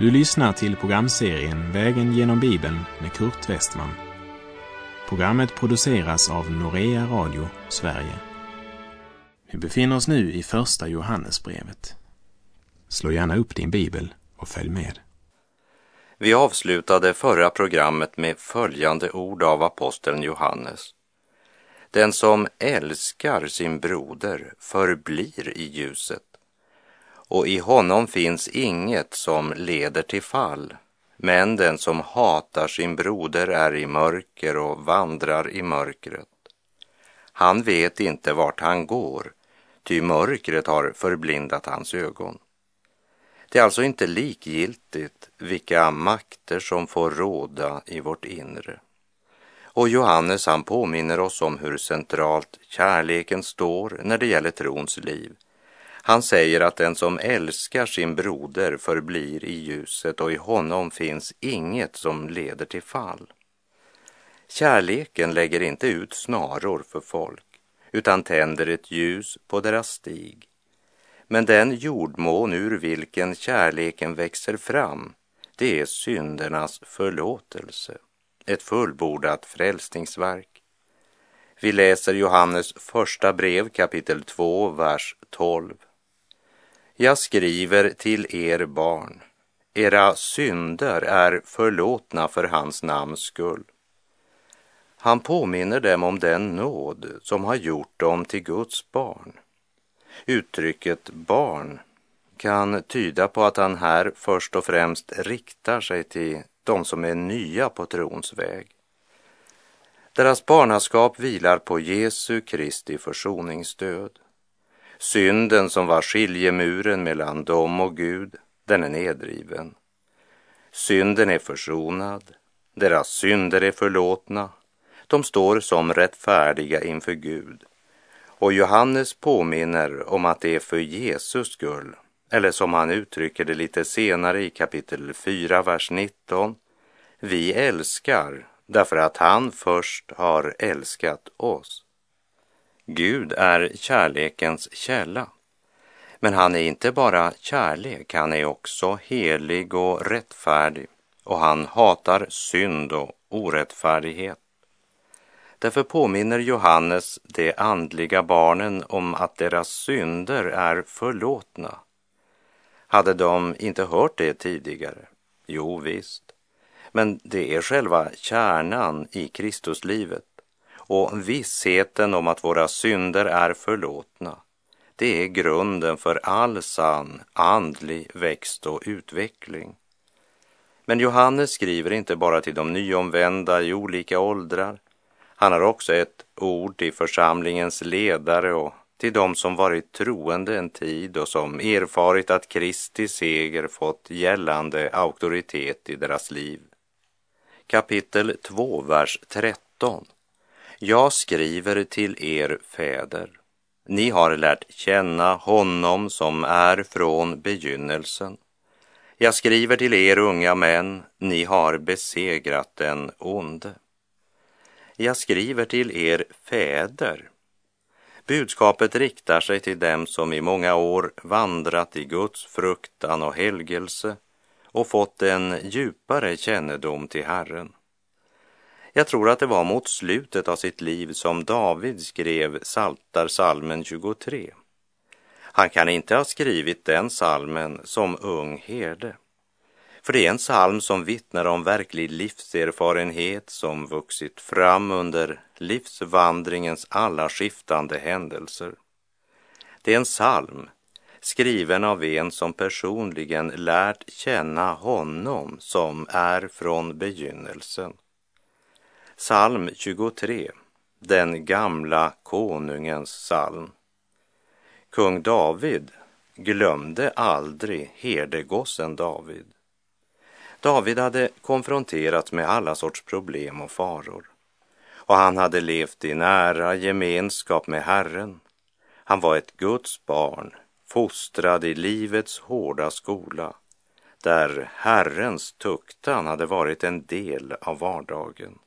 Du lyssnar till programserien Vägen genom Bibeln med Kurt Westman. Programmet produceras av Norea Radio Sverige. Vi befinner oss nu i Första Johannesbrevet. Slå gärna upp din bibel och följ med. Vi avslutade förra programmet med följande ord av aposteln Johannes. Den som älskar sin broder förblir i ljuset och i honom finns inget som leder till fall. Men den som hatar sin broder är i mörker och vandrar i mörkret. Han vet inte vart han går, ty mörkret har förblindat hans ögon. Det är alltså inte likgiltigt vilka makter som får råda i vårt inre. Och Johannes han påminner oss om hur centralt kärleken står när det gäller trons liv. Han säger att den som älskar sin broder förblir i ljuset och i honom finns inget som leder till fall. Kärleken lägger inte ut snaror för folk utan tänder ett ljus på deras stig. Men den jordmån ur vilken kärleken växer fram, det är syndernas förlåtelse, ett fullbordat frälsningsverk. Vi läser Johannes första brev kapitel 2, vers 12. Jag skriver till er barn, era synder är förlåtna för hans namns skull. Han påminner dem om den nåd som har gjort dem till Guds barn. Uttrycket barn kan tyda på att han här först och främst riktar sig till de som är nya på trons väg. Deras barnaskap vilar på Jesu Kristi försoningsdöd. Synden som var skiljemuren mellan dem och Gud, den är nedriven. Synden är försonad, deras synder är förlåtna. De står som rättfärdiga inför Gud. Och Johannes påminner om att det är för Jesus skull, eller som han uttrycker det lite senare i kapitel 4, vers 19. Vi älskar därför att han först har älskat oss. Gud är kärlekens källa. Men han är inte bara kärlek, han är också helig och rättfärdig och han hatar synd och orättfärdighet. Därför påminner Johannes de andliga barnen om att deras synder är förlåtna. Hade de inte hört det tidigare? Jo, visst. Men det är själva kärnan i Kristuslivet och vissheten om att våra synder är förlåtna. Det är grunden för all sann andlig växt och utveckling. Men Johannes skriver inte bara till de nyomvända i olika åldrar. Han har också ett ord till församlingens ledare och till dem som varit troende en tid och som erfarit att Kristi seger fått gällande auktoritet i deras liv. Kapitel 2, vers 13. Jag skriver till er fäder. Ni har lärt känna honom som är från begynnelsen. Jag skriver till er unga män, ni har besegrat den onde. Jag skriver till er fäder. Budskapet riktar sig till dem som i många år vandrat i Guds fruktan och helgelse och fått en djupare kännedom till Herren. Jag tror att det var mot slutet av sitt liv som David skrev Saltarsalmen 23. Han kan inte ha skrivit den salmen som ung herde. För det är en psalm som vittnar om verklig livserfarenhet som vuxit fram under livsvandringens alla skiftande händelser. Det är en psalm skriven av en som personligen lärt känna honom som är från begynnelsen. Psalm 23, den gamla konungens psalm. Kung David glömde aldrig herdegossen David. David hade konfronterats med alla sorts problem och faror och han hade levt i nära gemenskap med Herren. Han var ett Guds barn, fostrad i livets hårda skola där Herrens tuktan hade varit en del av vardagen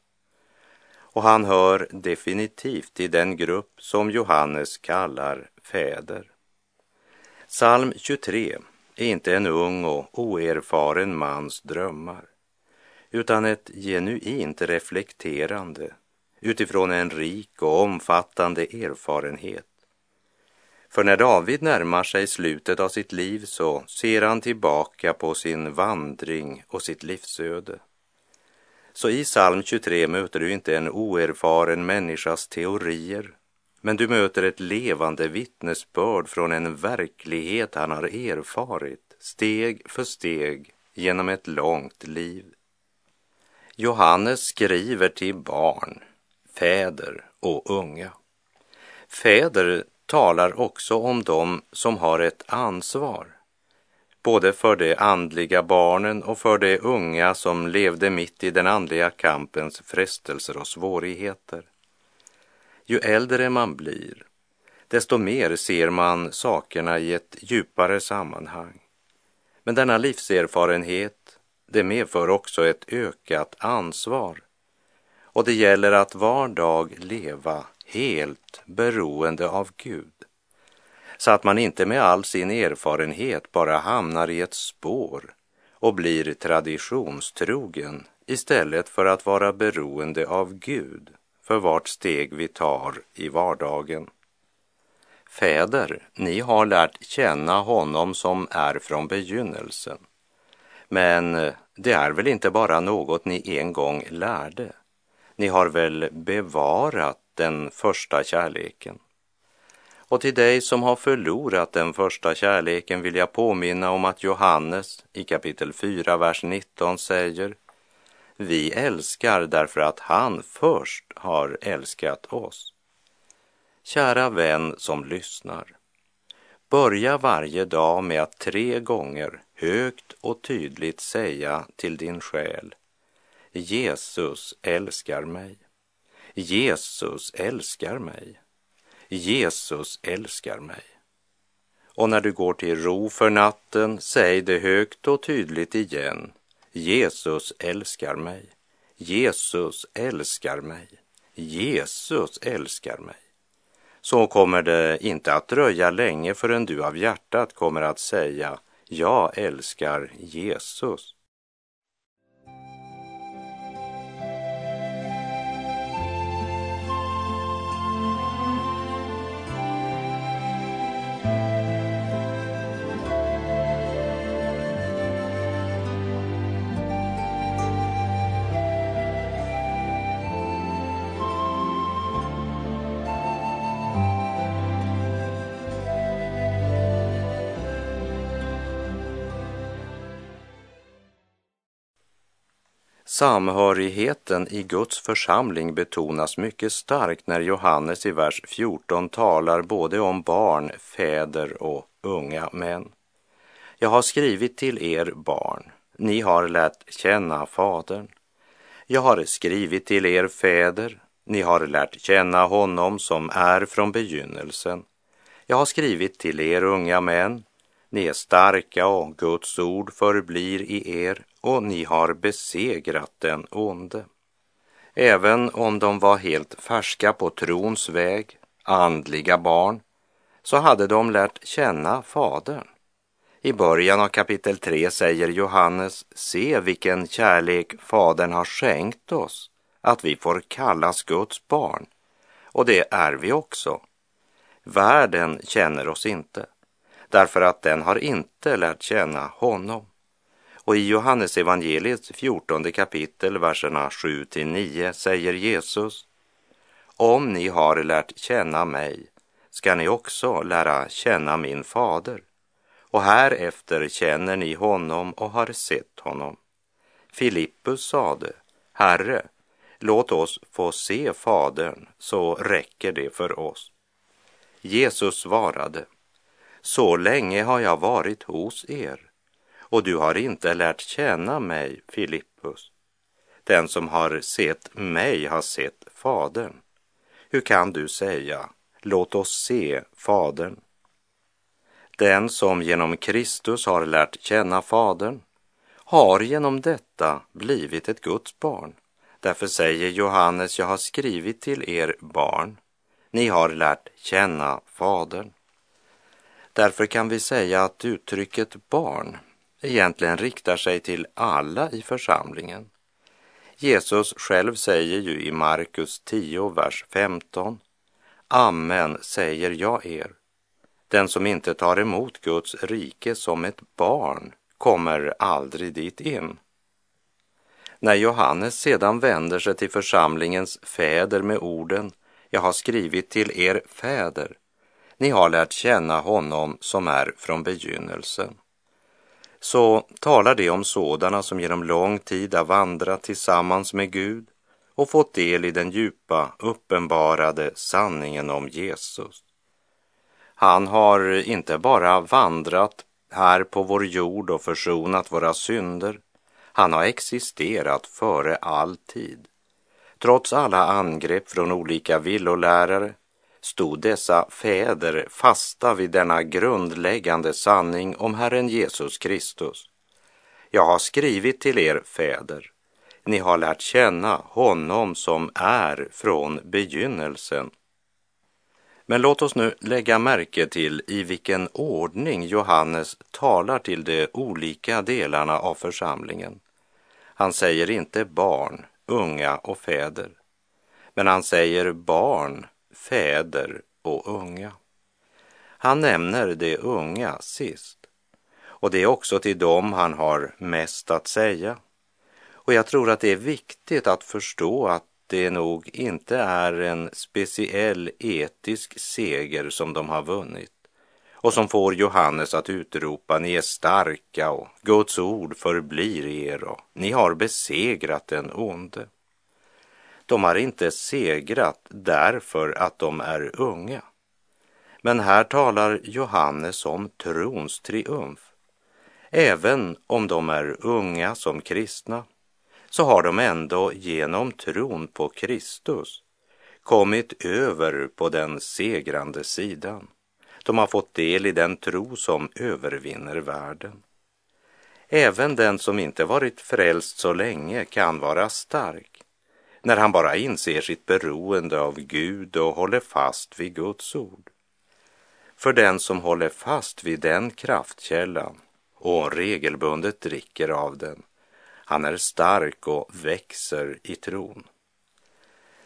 och han hör definitivt till den grupp som Johannes kallar fäder. Psalm 23 är inte en ung och oerfaren mans drömmar, utan ett genuint reflekterande utifrån en rik och omfattande erfarenhet. För när David närmar sig slutet av sitt liv så ser han tillbaka på sin vandring och sitt livsöde. Så i psalm 23 möter du inte en oerfaren människas teorier, men du möter ett levande vittnesbörd från en verklighet han har erfarit steg för steg genom ett långt liv. Johannes skriver till barn, fäder och unga. Fäder talar också om dem som har ett ansvar, både för de andliga barnen och för de unga som levde mitt i den andliga kampens frestelser och svårigheter. Ju äldre man blir, desto mer ser man sakerna i ett djupare sammanhang. Men denna livserfarenhet, det medför också ett ökat ansvar. Och det gäller att var dag leva helt beroende av Gud. Så att man inte med all sin erfarenhet bara hamnar i ett spår och blir traditionstrogen istället för att vara beroende av Gud för vart steg vi tar i vardagen. Fäder, ni har lärt känna honom som är från begynnelsen. Men det är väl inte bara något ni en gång lärde? Ni har väl bevarat den första kärleken? Och till dig som har förlorat den första kärleken vill jag påminna om att Johannes i kapitel 4, vers 19 säger Vi älskar därför att han först har älskat oss. Kära vän som lyssnar. Börja varje dag med att tre gånger högt och tydligt säga till din själ Jesus älskar mig. Jesus älskar mig. Jesus älskar mig. Och när du går till ro för natten, säg det högt och tydligt igen. Jesus älskar mig. Jesus älskar mig. Jesus älskar mig. Så kommer det inte att dröja länge förrän du av hjärtat kommer att säga Jag älskar Jesus. Samhörigheten i Guds församling betonas mycket starkt när Johannes i vers 14 talar både om barn, fäder och unga män. Jag har skrivit till er barn, ni har lärt känna Fadern. Jag har skrivit till er fäder, ni har lärt känna honom som är från begynnelsen. Jag har skrivit till er unga män, ni är starka och Guds ord förblir i er och ni har besegrat den onde. Även om de var helt färska på trons väg, andliga barn, så hade de lärt känna Fadern. I början av kapitel 3 säger Johannes, se vilken kärlek Fadern har skänkt oss, att vi får kallas Guds barn. Och det är vi också. Världen känner oss inte, därför att den har inte lärt känna honom. Och i Johannes evangeliets fjortonde kapitel, verserna 7 till 9 säger Jesus Om ni har lärt känna mig ska ni också lära känna min fader. Och härefter känner ni honom och har sett honom. Filippus sade, Herre, låt oss få se Fadern, så räcker det för oss. Jesus svarade, så länge har jag varit hos er och du har inte lärt känna mig, Filippus. Den som har sett mig har sett Fadern. Hur kan du säga, låt oss se Fadern? Den som genom Kristus har lärt känna Fadern har genom detta blivit ett Guds barn. Därför säger Johannes, jag har skrivit till er barn, ni har lärt känna Fadern. Därför kan vi säga att uttrycket barn egentligen riktar sig till alla i församlingen. Jesus själv säger ju i Markus 10, vers 15. Amen säger jag er. Den som inte tar emot Guds rike som ett barn kommer aldrig dit in. När Johannes sedan vänder sig till församlingens fäder med orden Jag har skrivit till er fäder. Ni har lärt känna honom som är från begynnelsen. Så talar det om sådana som genom lång tid har vandrat tillsammans med Gud och fått del i den djupa, uppenbarade sanningen om Jesus. Han har inte bara vandrat här på vår jord och försonat våra synder. Han har existerat före all tid. Trots alla angrepp från olika villolärare stod dessa fäder fasta vid denna grundläggande sanning om Herren Jesus Kristus. Jag har skrivit till er fäder. Ni har lärt känna honom som är från begynnelsen men låt oss nu lägga märke till i vilken ordning Johannes talar till de olika delarna av församlingen. Han säger inte barn, unga och fäder, men han säger barn, fäder och unga. Han nämner de unga sist och det är också till dem han har mest att säga. Och jag tror att det är viktigt att förstå att det nog inte är en speciell etisk seger som de har vunnit och som får Johannes att utropa ni är starka och Guds ord förblir er och ni har besegrat den onde. De har inte segrat därför att de är unga. Men här talar Johannes om trons triumf. Även om de är unga som kristna så har de ändå genom tron på Kristus kommit över på den segrande sidan. De har fått del i den tro som övervinner världen. Även den som inte varit frälst så länge kan vara stark när han bara inser sitt beroende av Gud och håller fast vid Guds ord. För den som håller fast vid den kraftkällan och regelbundet dricker av den han är stark och växer i tron.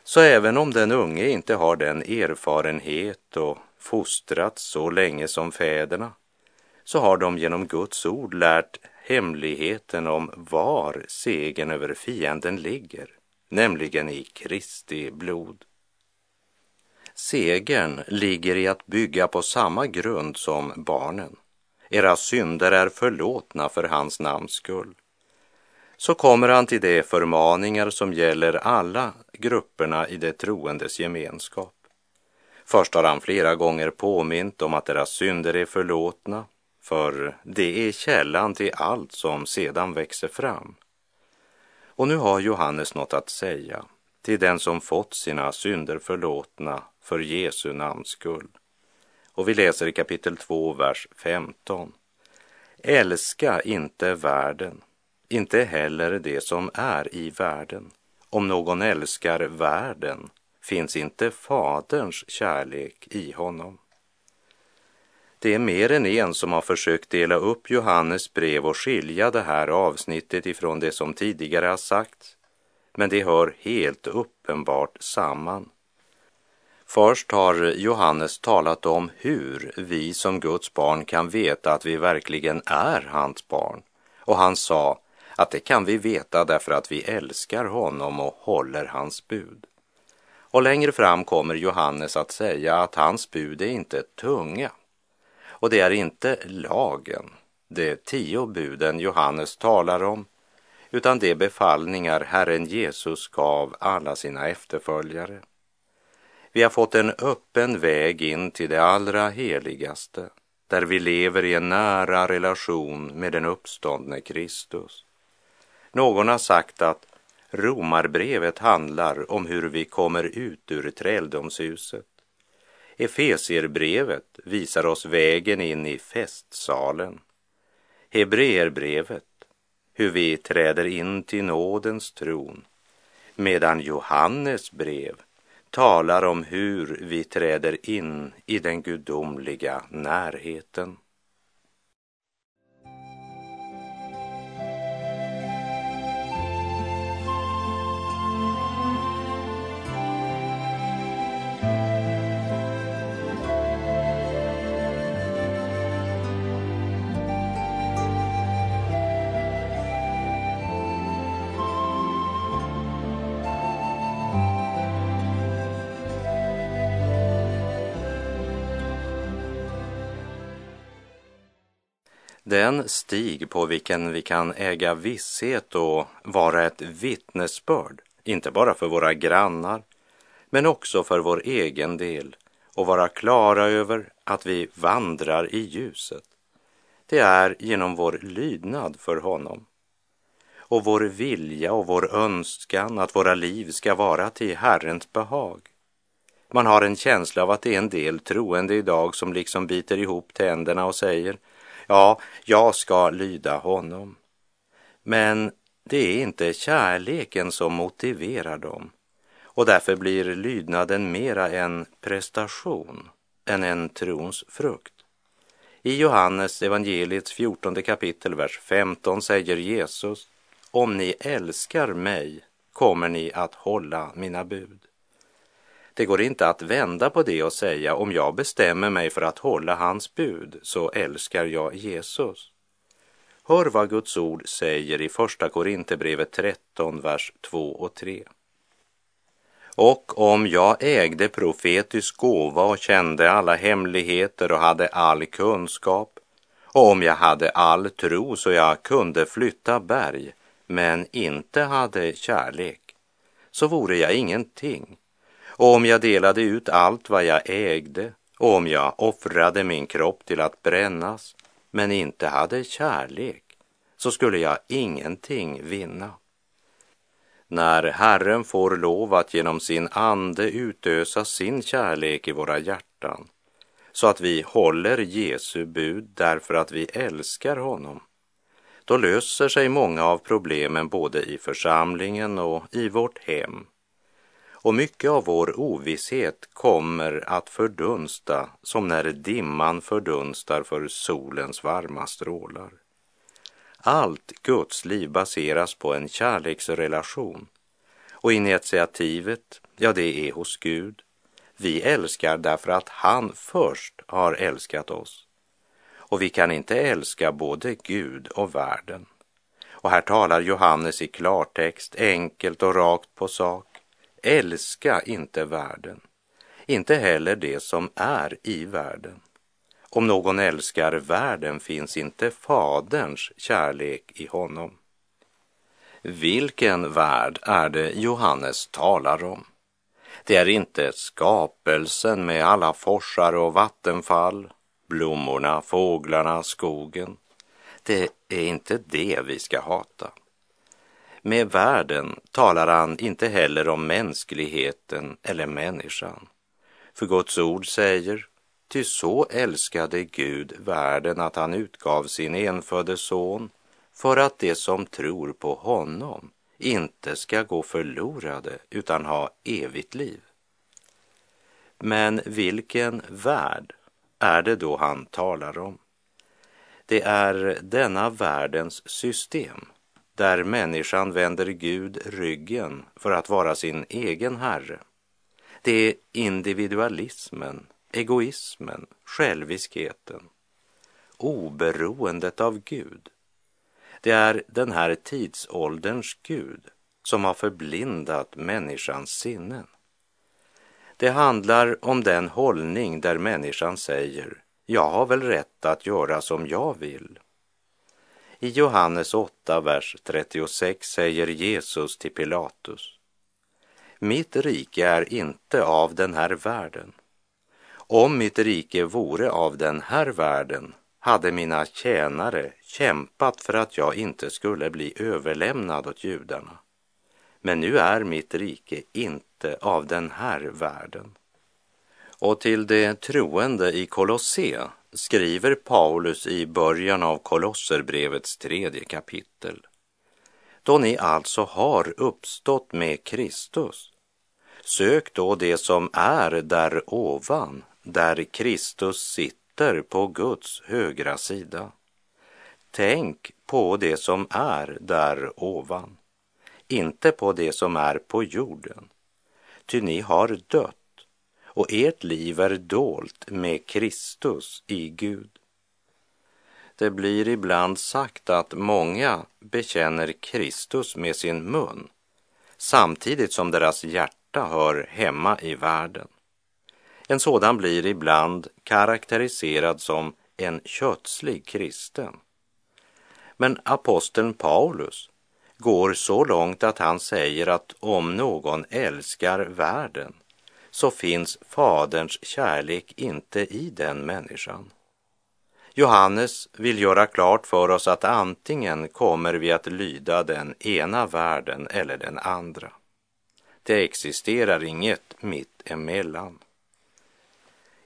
Så även om den unge inte har den erfarenhet och fostrats så länge som fäderna, så har de genom Guds ord lärt hemligheten om var segern över fienden ligger, nämligen i Kristi blod. Segern ligger i att bygga på samma grund som barnen. Era synder är förlåtna för hans namns skull så kommer han till de förmaningar som gäller alla grupperna i det troendes gemenskap. Först har han flera gånger påmint om att deras synder är förlåtna, för det är källan till allt som sedan växer fram. Och nu har Johannes något att säga till den som fått sina synder förlåtna för Jesu namns skull. Och vi läser i kapitel 2, vers 15. Älska inte världen inte heller det som är i världen. Om någon älskar världen finns inte Faderns kärlek i honom. Det är mer än en som har försökt dela upp Johannes brev och skilja det här avsnittet ifrån det som tidigare har sagts, men det hör helt uppenbart samman. Först har Johannes talat om hur vi som Guds barn kan veta att vi verkligen är hans barn. Och han sa, att det kan vi veta därför att vi älskar honom och håller hans bud. Och längre fram kommer Johannes att säga att hans bud är inte tunga. Och det är inte lagen, de tio buden Johannes talar om, utan de befallningar Herren Jesus gav alla sina efterföljare. Vi har fått en öppen väg in till det allra heligaste, där vi lever i en nära relation med den uppståndne Kristus. Någon har sagt att Romarbrevet handlar om hur vi kommer ut ur träldomshuset. Efesierbrevet visar oss vägen in i festsalen. Hebreerbrevet, hur vi träder in till nådens tron. Medan Johannes brev talar om hur vi träder in i den gudomliga närheten. Den stig på vilken vi kan äga visshet och vara ett vittnesbörd, inte bara för våra grannar, men också för vår egen del och vara klara över att vi vandrar i ljuset. Det är genom vår lydnad för honom och vår vilja och vår önskan att våra liv ska vara till Herrens behag. Man har en känsla av att det är en del troende idag som liksom biter ihop tänderna och säger Ja, jag ska lyda honom. Men det är inte kärleken som motiverar dem och därför blir lydnaden mera en prestation än en trons frukt. I Johannes evangeliets 14 kapitel, vers 15 säger Jesus, om ni älskar mig kommer ni att hålla mina bud. Det går inte att vända på det och säga om jag bestämmer mig för att hålla hans bud så älskar jag Jesus. Hör vad Guds ord säger i Första Korinthierbrevet 13, vers 2 och 3. Och om jag ägde profetisk gåva och kände alla hemligheter och hade all kunskap och om jag hade all tro så jag kunde flytta berg men inte hade kärlek så vore jag ingenting och om jag delade ut allt vad jag ägde och om jag offrade min kropp till att brännas men inte hade kärlek så skulle jag ingenting vinna. När Herren får lov att genom sin ande utösa sin kärlek i våra hjärtan så att vi håller Jesu bud därför att vi älskar honom, då löser sig många av problemen både i församlingen och i vårt hem och mycket av vår ovisshet kommer att fördunsta som när dimman fördunstar för solens varma strålar. Allt Guds liv baseras på en kärleksrelation och initiativet, ja det är hos Gud. Vi älskar därför att han först har älskat oss. Och vi kan inte älska både Gud och världen. Och här talar Johannes i klartext, enkelt och rakt på sak. Älska inte världen, inte heller det som är i världen. Om någon älskar världen finns inte Faderns kärlek i honom. Vilken värld är det Johannes talar om? Det är inte skapelsen med alla forsar och vattenfall, blommorna, fåglarna, skogen. Det är inte det vi ska hata. Med världen talar han inte heller om mänskligheten eller människan. För Guds ord säger, ty så älskade Gud världen att han utgav sin enfödde son för att de som tror på honom inte ska gå förlorade utan ha evigt liv. Men vilken värld är det då han talar om? Det är denna världens system där människan vänder Gud ryggen för att vara sin egen herre. Det är individualismen, egoismen, själviskheten, oberoendet av Gud. Det är den här tidsålderns Gud som har förblindat människans sinnen. Det handlar om den hållning där människan säger, jag har väl rätt att göra som jag vill i Johannes 8, vers 36 säger Jesus till Pilatus. Mitt rike är inte av den här världen. Om mitt rike vore av den här världen hade mina tjänare kämpat för att jag inte skulle bli överlämnad åt judarna. Men nu är mitt rike inte av den här världen. Och till de troende i Kolosse skriver Paulus i början av Kolosserbrevets tredje kapitel. Då ni alltså har uppstått med Kristus, Sök då det som är där ovan, där Kristus sitter på Guds högra sida. Tänk på det som är där ovan, inte på det som är på jorden. Ty ni har dött och ert liv är dolt med Kristus i Gud. Det blir ibland sagt att många bekänner Kristus med sin mun samtidigt som deras hjärta hör hemma i världen. En sådan blir ibland karaktäriserad som en kötslig kristen. Men aposteln Paulus går så långt att han säger att om någon älskar världen så finns Faderns kärlek inte i den människan. Johannes vill göra klart för oss att antingen kommer vi att lyda den ena världen eller den andra. Det existerar inget mitt emellan.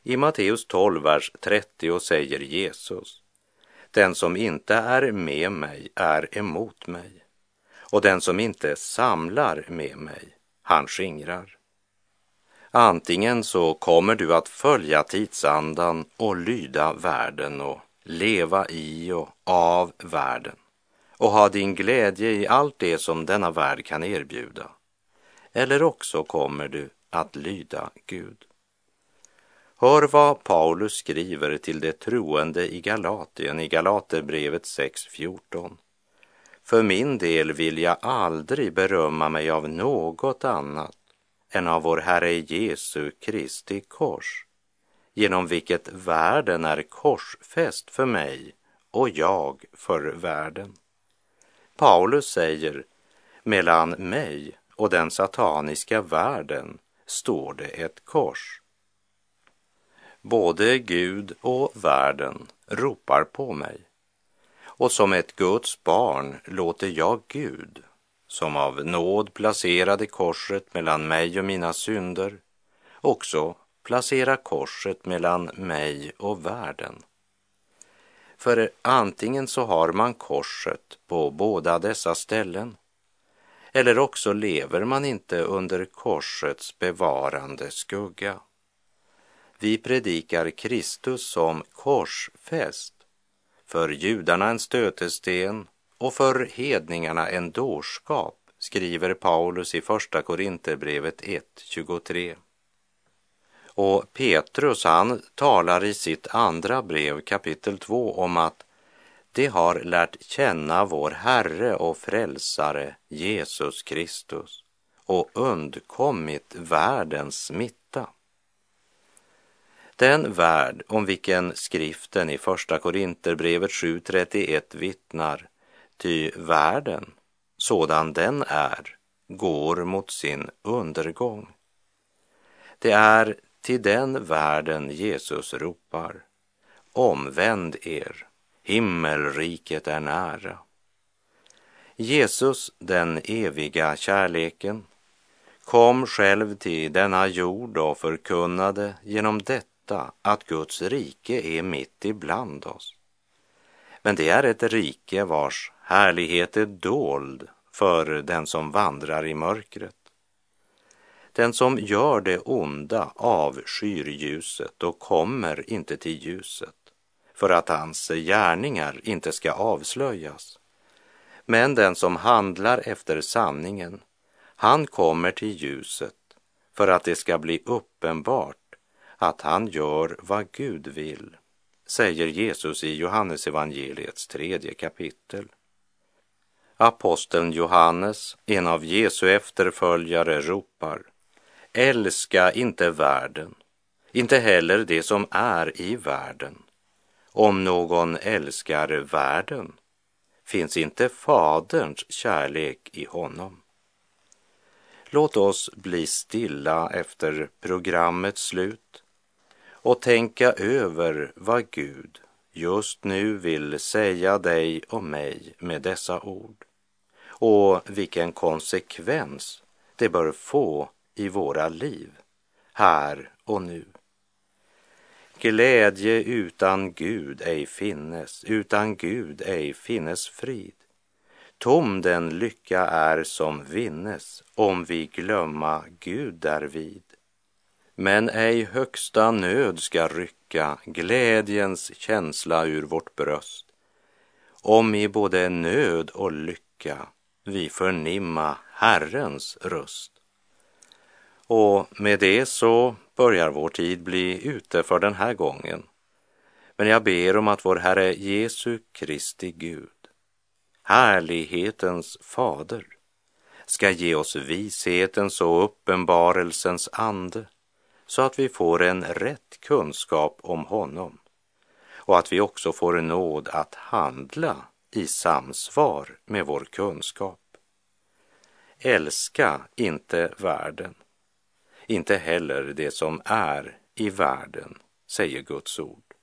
I Matteus 12, vers 30 säger Jesus Den som inte är med mig är emot mig och den som inte samlar med mig, han skingrar. Antingen så kommer du att följa tidsandan och lyda världen och leva i och av världen och ha din glädje i allt det som denna värld kan erbjuda. Eller också kommer du att lyda Gud. Hör vad Paulus skriver till de troende i Galatien i Galaterbrevet 6.14. För min del vill jag aldrig berömma mig av något annat än av vår Herre Jesu Kristi kors, genom vilket världen är korsfäst för mig och jag för världen. Paulus säger, mellan mig och den sataniska världen står det ett kors. Både Gud och världen ropar på mig och som ett Guds barn låter jag Gud, som av nåd placerade korset mellan mig och mina synder, också placera korset mellan mig och världen. För antingen så har man korset på båda dessa ställen, eller också lever man inte under korsets bevarande skugga. Vi predikar Kristus som korsfäst för judarna en stötesten och för hedningarna en dårskap, skriver Paulus i Första Korinthierbrevet 1.23. Och Petrus han talar i sitt andra brev kapitel 2 om att de har lärt känna vår Herre och Frälsare Jesus Kristus och undkommit världens smitta. Den värld om vilken skriften i Första Korinterbrevet 7.31 vittnar, ty världen, sådan den är, går mot sin undergång. Det är till den världen Jesus ropar, omvänd er, himmelriket är nära. Jesus, den eviga kärleken, kom själv till denna jord och förkunnade genom detta att Guds rike är mitt ibland oss. Men det är ett rike vars härlighet är dold för den som vandrar i mörkret. Den som gör det onda avskyr ljuset och kommer inte till ljuset för att hans gärningar inte ska avslöjas. Men den som handlar efter sanningen, han kommer till ljuset för att det ska bli uppenbart att han gör vad Gud vill, säger Jesus i Johannes evangeliets tredje kapitel. Aposteln Johannes, en av Jesu efterföljare, ropar Älska inte världen, inte heller det som är i världen. Om någon älskar världen finns inte Faderns kärlek i honom. Låt oss bli stilla efter programmets slut och tänka över vad Gud just nu vill säga dig och mig med dessa ord och vilken konsekvens det bör få i våra liv, här och nu. Glädje utan Gud ej finnes, utan Gud ej finnes frid. Tom den lycka är som vinnes om vi glömma Gud därvid. Men ej högsta nöd ska rycka glädjens känsla ur vårt bröst. Om i både nöd och lycka vi förnimma Herrens röst. Och med det så börjar vår tid bli ute för den här gången. Men jag ber om att vår Herre Jesu Kristi Gud, härlighetens fader, ska ge oss vishetens och uppenbarelsens ande så att vi får en rätt kunskap om honom och att vi också får nåd att handla i samsvar med vår kunskap. Älska inte världen, inte heller det som är i världen, säger Guds ord.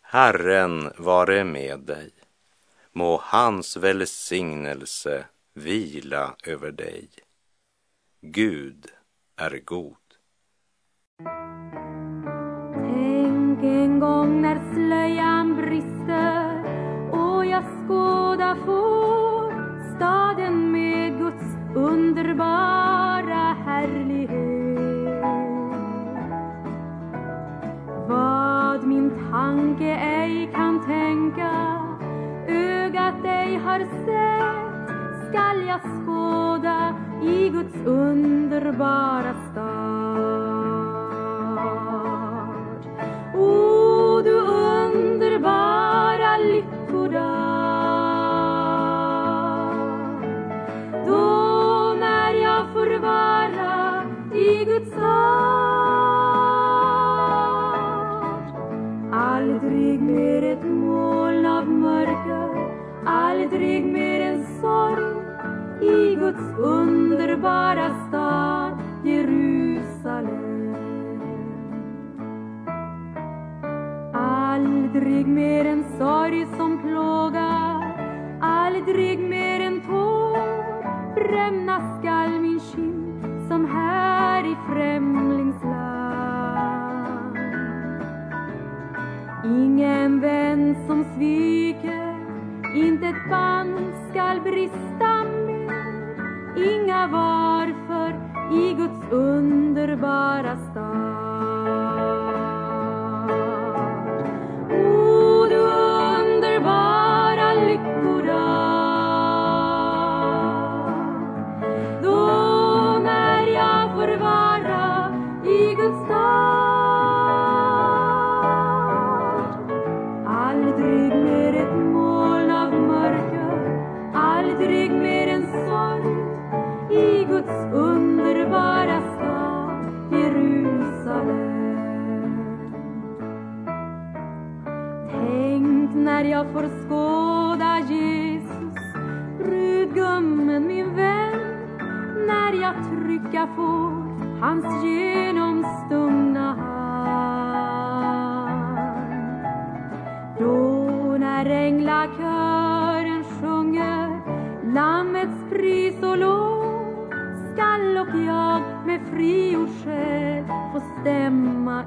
Herren vare med dig. Må hans välsignelse vila över dig. Gud är god. Tänk en gång när slöjan brister skåda får staden med Guds underbara härlighet. Vad min tanke ej kan tänka, ögat ej har sett, skall jag skåda i Guds underbara stad. Aldrig mer en sorg i Guds underbara stad Jerusalem. Aldrig mer en sorg som plågar, aldrig mer en tår bränna skall min kind som här i främlingsland. Ingen vän som sviker, inte ett band skall brista mer. Inga varför i Guds underbara stad. När jag får skåda Jesus, brudgummen min vän, när jag trycka får hans genomstungna hand. Då när änglakören sjunger Lammets pris och lov skall och jag med frigjord själ få stämma